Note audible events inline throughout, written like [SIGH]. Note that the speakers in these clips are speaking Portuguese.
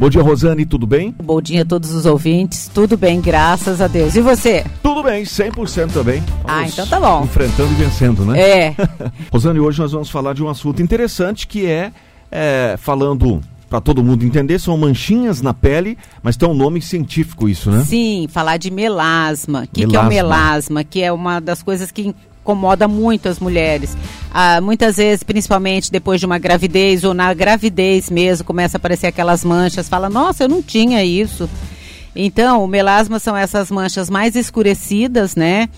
Bom dia, Rosane, tudo bem? Bom dia a todos os ouvintes, tudo bem, graças a Deus. E você? Tudo bem, 100% também. ah, então tá bom. Enfrentando e vencendo, né? É. [LAUGHS] Rosane, hoje nós vamos falar de um assunto interessante que é, é falando para todo mundo entender, são manchinhas na pele, mas tem um nome científico isso, né? Sim, falar de melasma. O que, que, é o melasma? Que é uma das coisas que incomoda muito as mulheres. Ah, muitas vezes, principalmente depois de uma gravidez ou na gravidez mesmo, começa a aparecer aquelas manchas, fala, nossa, eu não tinha isso. Então, o melasma são essas manchas mais escurecidas, né?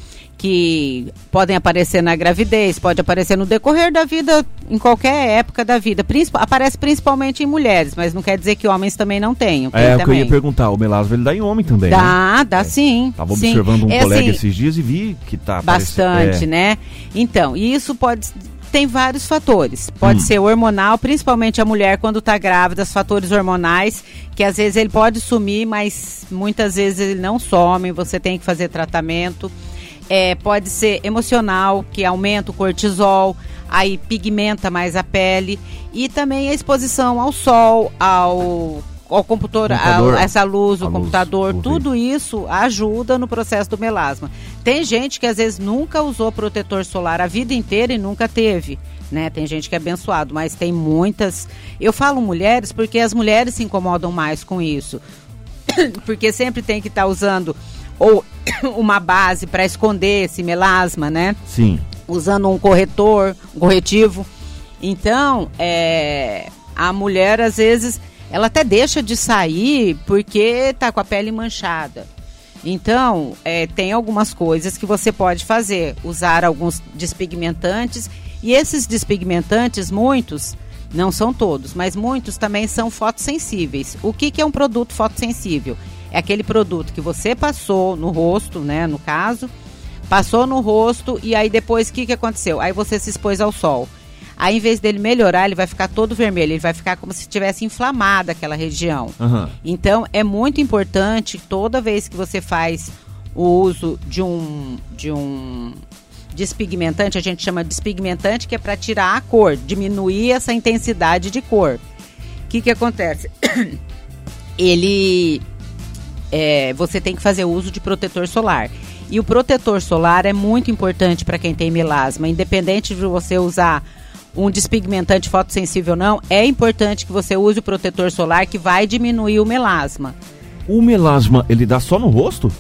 Que podem aparecer na gravidez, pode aparecer no decorrer da vida, em qualquer época da vida. Princip aparece principalmente em mulheres, mas não quer dizer que homens também não tenham. É, o que eu ia perguntar, o melasma ele dá em homem também, Dá, né? dá é. sim. Estava observando um é, colega assim, esses dias e vi que tá Bastante, é. né? Então, e isso pode tem vários fatores. Pode hum. ser hormonal, principalmente a mulher quando está grávida, os fatores hormonais, que às vezes ele pode sumir, mas muitas vezes ele não some, você tem que fazer tratamento. É, pode ser emocional, que aumenta o cortisol, aí pigmenta mais a pele. E também a exposição ao sol, ao ao computador, computador. A, essa luz, o computador, luz, tudo isso ajuda no processo do melasma. Tem gente que às vezes nunca usou protetor solar a vida inteira e nunca teve. Né? Tem gente que é abençoado, mas tem muitas. Eu falo mulheres porque as mulheres se incomodam mais com isso. [COUGHS] porque sempre tem que estar tá usando ou [COUGHS] uma base para esconder esse melasma, né? Sim. Usando um corretor, um corretivo. Então, é, a mulher às vezes ela até deixa de sair porque tá com a pele manchada. Então, é, tem algumas coisas que você pode fazer, usar alguns despigmentantes e esses despigmentantes, muitos, não são todos, mas muitos também são fotossensíveis. O que, que é um produto fotossensível? É aquele produto que você passou no rosto, né, no caso, passou no rosto e aí depois o que, que aconteceu? Aí você se expôs ao sol. Aí, em vez dele melhorar, ele vai ficar todo vermelho, ele vai ficar como se tivesse inflamada aquela região. Uhum. Então, é muito importante, toda vez que você faz o uso de um, de um despigmentante, a gente chama de despigmentante, que é para tirar a cor, diminuir essa intensidade de cor. O que, que acontece? [CLEARS THROAT] ele é, você tem que fazer uso de protetor solar. E o protetor solar é muito importante para quem tem melasma, independente de você usar um despigmentante fotossensível ou não, é importante que você use o protetor solar que vai diminuir o melasma. O melasma, ele dá só no rosto?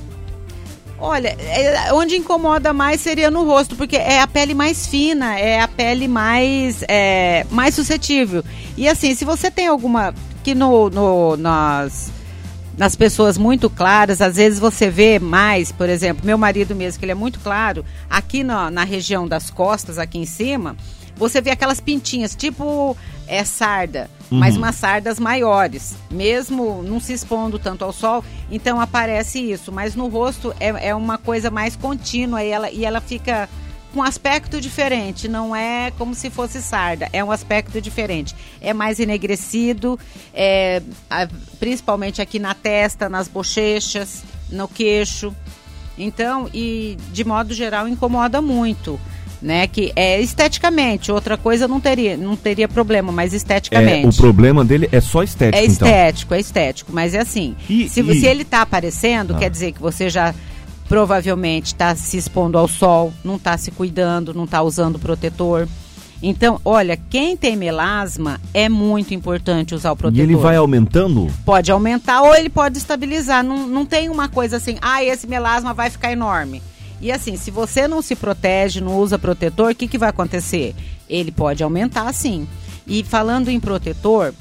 Olha, é, onde incomoda mais seria no rosto, porque é a pele mais fina, é a pele mais, é, mais suscetível. E assim, se você tem alguma. que no, no, nas nas pessoas muito claras, às vezes você vê mais, por exemplo, meu marido mesmo, que ele é muito claro, aqui na, na região das costas, aqui em cima, você vê aquelas pintinhas, tipo é sarda, uhum. mas umas sardas maiores, mesmo não se expondo tanto ao sol, então aparece isso. Mas no rosto é, é uma coisa mais contínua e ela, e ela fica um aspecto diferente, não é como se fosse sarda, é um aspecto diferente. É mais enegrecido, é, a, principalmente aqui na testa, nas bochechas, no queixo. Então, e de modo geral incomoda muito. Né, que é esteticamente, outra coisa não teria, não teria problema, mas esteticamente. É, o problema dele é só estético. É então. estético, então. é estético, mas é assim. E, se, e... se ele está aparecendo, ah. quer dizer que você já provavelmente está se expondo ao sol, não está se cuidando, não está usando protetor. Então, olha, quem tem melasma é muito importante usar o protetor. E ele vai aumentando? Pode aumentar ou ele pode estabilizar. Não, não tem uma coisa assim, ah, esse melasma vai ficar enorme. E assim, se você não se protege, não usa protetor, o que, que vai acontecer? Ele pode aumentar sim. E falando em protetor,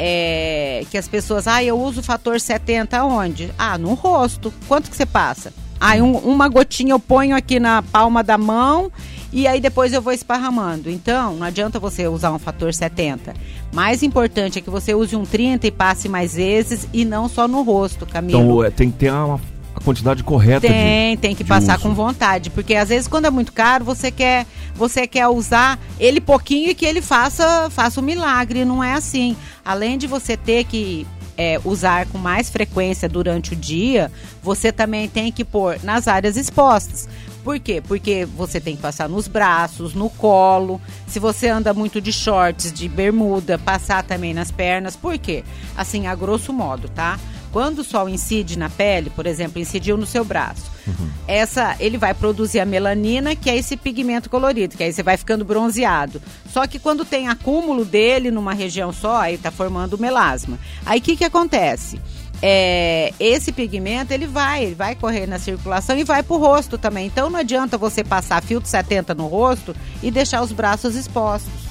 é, que as pessoas, ah, eu uso o fator 70 onde? Ah, no rosto. Quanto que você passa? Aí um, uma gotinha eu ponho aqui na palma da mão e aí depois eu vou esparramando. Então, não adianta você usar um fator 70. Mais importante é que você use um 30 e passe mais vezes e não só no rosto, Camilo. Então, é, tem que ter uma a quantidade correta tem de, tem que passar uso. com vontade porque às vezes quando é muito caro você quer você quer usar ele pouquinho e que ele faça faça um milagre não é assim além de você ter que é, usar com mais frequência durante o dia, você também tem que pôr nas áreas expostas. Por quê? Porque você tem que passar nos braços, no colo. Se você anda muito de shorts, de bermuda, passar também nas pernas. Por quê? Assim, a grosso modo, tá? Quando o sol incide na pele, por exemplo, incidiu no seu braço, uhum. essa ele vai produzir a melanina, que é esse pigmento colorido, que aí você vai ficando bronzeado. Só que quando tem acúmulo dele numa região só, aí tá formando melasma. Aí o que que acontece? é, esse pigmento ele vai, ele vai correr na circulação e vai para o rosto também. Então não adianta você passar filtro 70 no rosto e deixar os braços expostos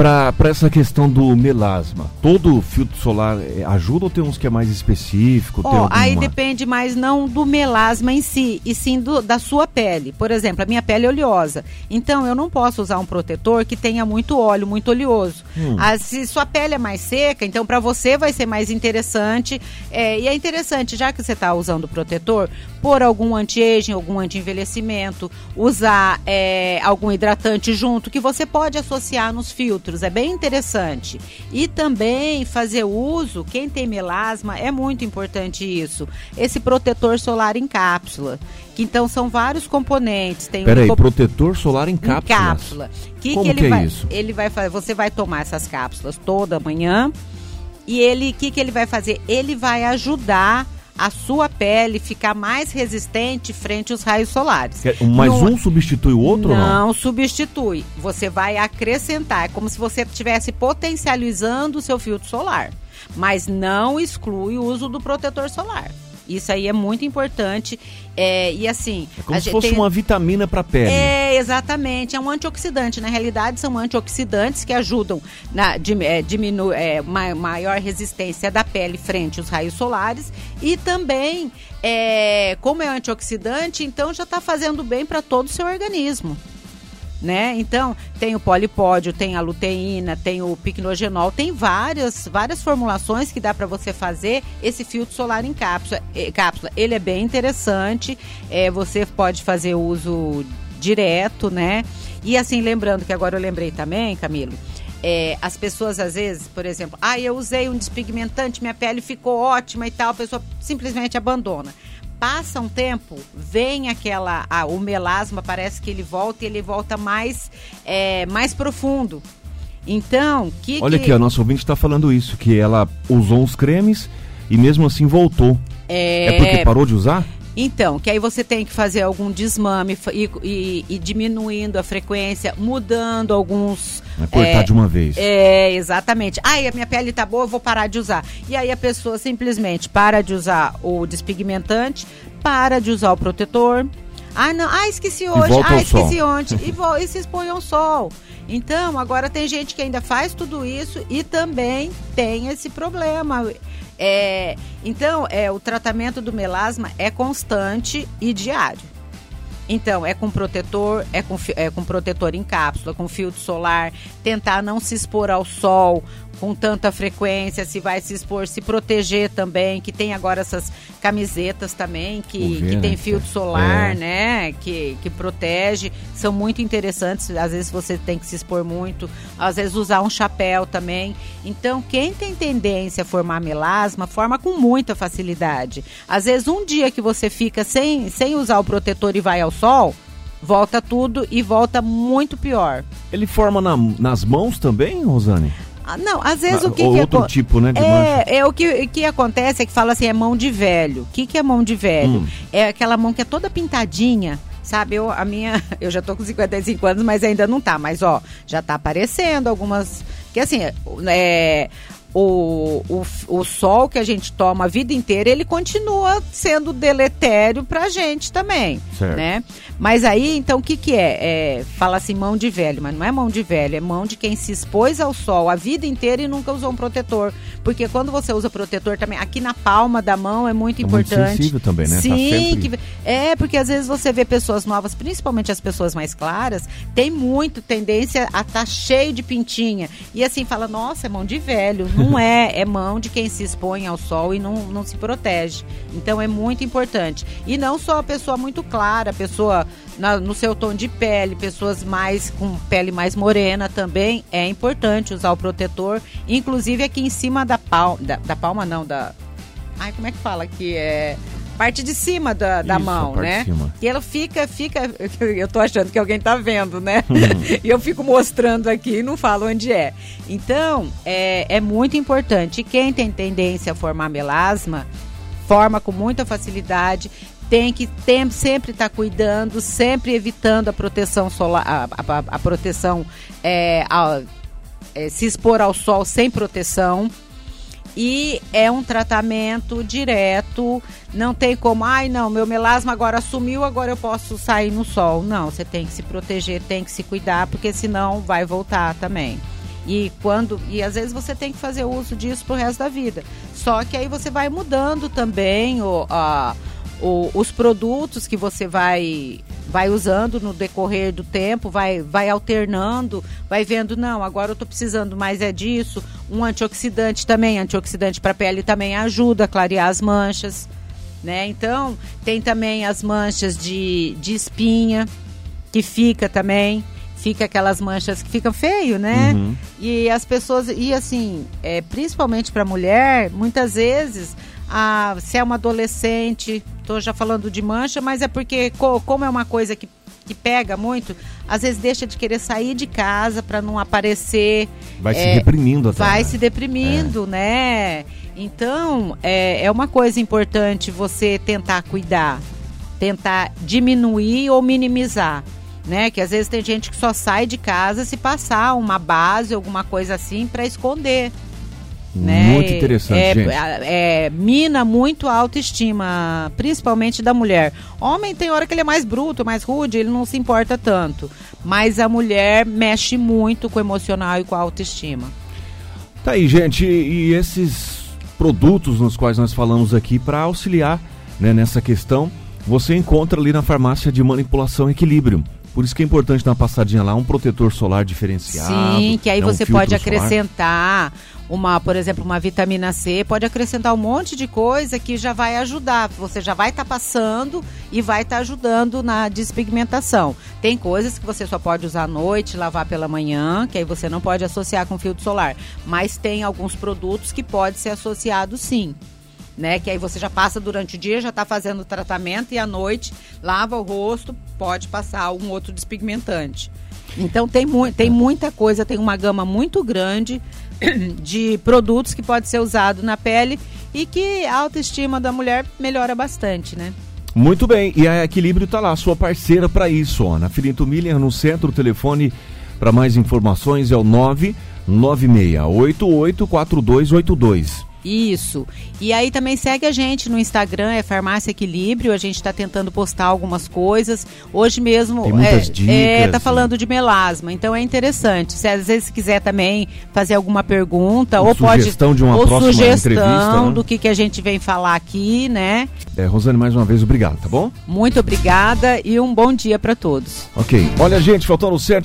para essa questão do melasma, todo filtro solar é, ajuda ou tem uns que é mais específico? Oh, Aí depende mais não do melasma em si, e sim do, da sua pele. Por exemplo, a minha pele é oleosa. Então eu não posso usar um protetor que tenha muito óleo, muito oleoso. Hum. Ah, se sua pele é mais seca, então para você vai ser mais interessante. É, e é interessante, já que você está usando protetor, pôr algum anti-aging, algum anti-envelhecimento, usar é, algum hidratante junto, que você pode associar nos filtros é bem interessante. E também fazer uso, quem tem melasma, é muito importante isso. Esse protetor solar em cápsula. Que então são vários componentes. Tem Peraí, um protetor solar em cápsula. Em cápsula. Que Como que, ele que é vai, isso? Ele vai fazer, você vai tomar essas cápsulas toda manhã. E ele, o que, que ele vai fazer? Ele vai ajudar a sua pele ficar mais resistente frente aos raios solares. Mas no... um substitui o outro não? Não substitui. Você vai acrescentar. É como se você estivesse potencializando o seu filtro solar. Mas não exclui o uso do protetor solar. Isso aí é muito importante. É, e assim. É como se fosse tem... uma vitamina para a pele. É, exatamente. É um antioxidante. Na realidade, são antioxidantes que ajudam na é, diminuir é, maior resistência da pele frente aos raios solares. E também, é, como é antioxidante, então já está fazendo bem para todo o seu organismo né? Então, tem o polipódio, tem a luteína, tem o picnogenol, tem várias, várias formulações que dá para você fazer esse filtro solar em cápsula. cápsula. Ele é bem interessante, é, você pode fazer uso direto, né? E assim, lembrando que agora eu lembrei também, Camilo, é, as pessoas às vezes, por exemplo, ah, eu usei um despigmentante, minha pele ficou ótima e tal, a pessoa simplesmente abandona passa um tempo, vem aquela. Ah, o melasma parece que ele volta e ele volta mais, é, mais profundo. Então, que. Olha que... aqui, a nossa ouvinte está falando isso, que ela usou uns cremes e mesmo assim voltou. É, é porque parou de usar? Então, que aí você tem que fazer algum desmame e, e, e diminuindo a frequência, mudando alguns. É cortar é, de uma vez. É, exatamente. Ai, a minha pele tá boa, eu vou parar de usar. E aí a pessoa simplesmente para de usar o despigmentante, para de usar o protetor. Ah, não, ah, esqueci hoje, ah, esqueci sol. ontem. [LAUGHS] e, e se expõe ao sol. Então, agora tem gente que ainda faz tudo isso e também tem esse problema. É, então, é, o tratamento do melasma é constante e diário. Então, é com protetor, é com, é com protetor em cápsula, com filtro solar, tentar não se expor ao sol, com tanta frequência, se vai se expor, se proteger também, que tem agora essas camisetas também, que, que tem filtro solar, é. né? Que, que protege, são muito interessantes. Às vezes você tem que se expor muito, às vezes usar um chapéu também. Então, quem tem tendência a formar melasma, forma com muita facilidade. Às vezes, um dia que você fica sem, sem usar o protetor e vai ao sol, volta tudo e volta muito pior. Ele forma na, nas mãos também, Rosane? Ah, não, às vezes ah, o que, outro que tipo, né, é, é o que, que acontece é que fala assim, é mão de velho. O que, que é mão de velho? Hum. É aquela mão que é toda pintadinha, sabe? Eu, a minha, [LAUGHS] eu já tô com 55 anos, mas ainda não tá. Mas, ó, já tá aparecendo algumas. Que assim, é, o, o, o sol que a gente toma a vida inteira, ele continua sendo deletério pra gente também, certo. né? Mas aí, então, o que que é? é? Fala assim, mão de velho, mas não é mão de velho, é mão de quem se expôs ao sol a vida inteira e nunca usou um protetor. Porque quando você usa protetor também, aqui na palma da mão é muito é importante. Muito sensível também, né? Tá Sim, tá sempre... que, é, porque às vezes você vê pessoas novas, principalmente as pessoas mais claras, tem muito tendência a estar tá cheio de pintinha. E assim, fala, nossa, é mão de velho [LAUGHS] não é, é mão de quem se expõe ao sol e não, não se protege. Então é muito importante. E não só a pessoa muito clara, a pessoa na, no seu tom de pele, pessoas mais com pele mais morena também, é importante usar o protetor, inclusive aqui em cima da palma, da, da palma não, da... Ai, como é que fala que é parte de cima da, da Isso, mão, parte né? E ela fica, fica. [LAUGHS] Eu tô achando que alguém tá vendo, né? Uhum. [LAUGHS] e eu fico mostrando aqui e não falo onde é. Então, é, é muito importante. Quem tem tendência a formar melasma, forma com muita facilidade. Tem que tem, sempre estar cuidando, sempre evitando a proteção solar, a, a- a proteção, é, a- é, se expor ao sol sem proteção. E é um tratamento direto, não tem como, ai não, meu melasma agora sumiu, agora eu posso sair no sol. Não, você tem que se proteger, tem que se cuidar, porque senão vai voltar também. E quando e às vezes você tem que fazer uso disso pro resto da vida. Só que aí você vai mudando também o, a- o- os produtos que você vai vai usando no decorrer do tempo, vai vai alternando, vai vendo não, agora eu tô precisando mais é disso. Um antioxidante também, antioxidante para pele também ajuda a clarear as manchas, né? Então, tem também as manchas de, de espinha que fica também, fica aquelas manchas que ficam feio, né? Uhum. E as pessoas, e assim, é, principalmente para mulher, muitas vezes, a, se é uma adolescente, tô já falando de mancha, mas é porque, co- como é uma coisa que, que pega muito, às vezes deixa de querer sair de casa para não aparecer. Vai se É, reprimindo até. Vai né? se deprimindo, né? Então, é, é uma coisa importante você tentar cuidar, tentar diminuir ou minimizar, né? Que às vezes tem gente que só sai de casa se passar uma base, alguma coisa assim, para esconder. Né? Muito interessante, é, gente. é, é, mina muito a autoestima, principalmente da mulher. Homem tem hora que ele é mais bruto, mais rude, ele não se importa tanto. Mas a mulher mexe muito com o emocional e com a autoestima. Tá aí, gente, e esses produtos nos quais nós falamos aqui para auxiliar né, nessa questão, você encontra ali na farmácia de manipulação equilíbrio. Por isso que é importante dar uma passadinha lá, um protetor solar diferenciado. Sim, que aí né, um você filtro pode solar. acrescentar uma, por exemplo, uma vitamina C, pode acrescentar um monte de coisa que já vai ajudar. Você já vai estar passando e vai estar ajudando na despigmentação. Tem coisas que você só pode usar à noite, lavar pela manhã, que aí você não pode associar com filtro solar. Mas tem alguns produtos que pode ser associado sim. Né? Que aí você já passa durante o dia, já está fazendo o tratamento e à noite lava o rosto, pode passar um outro despigmentante. Então tem, mu tem muita coisa, tem uma gama muito grande [CLEARS THROAT] de produtos que pode ser usado na pele e que a autoestima da mulher melhora bastante, né? Muito bem, e a Equilíbrio tá lá, sua parceira para isso, ó. Na Filinto Miller, no centro, o telefone para mais informações é o 996884282. Isso. E aí também segue a gente no Instagram, é Farmácia Equilíbrio. A gente está tentando postar algumas coisas. Hoje mesmo Tem muitas é, dicas, é, tá sim. falando de melasma, então é interessante. Se às vezes quiser também fazer alguma pergunta Ou ou, pode sugestão de uma ou próxima sugestão entrevista, né? do que que a gente vem falar aqui, né? É, Rosane, mais uma vez, obrigado, tá bom? Muito obrigada e um bom dia para todos. Ok. Olha, gente, faltando sete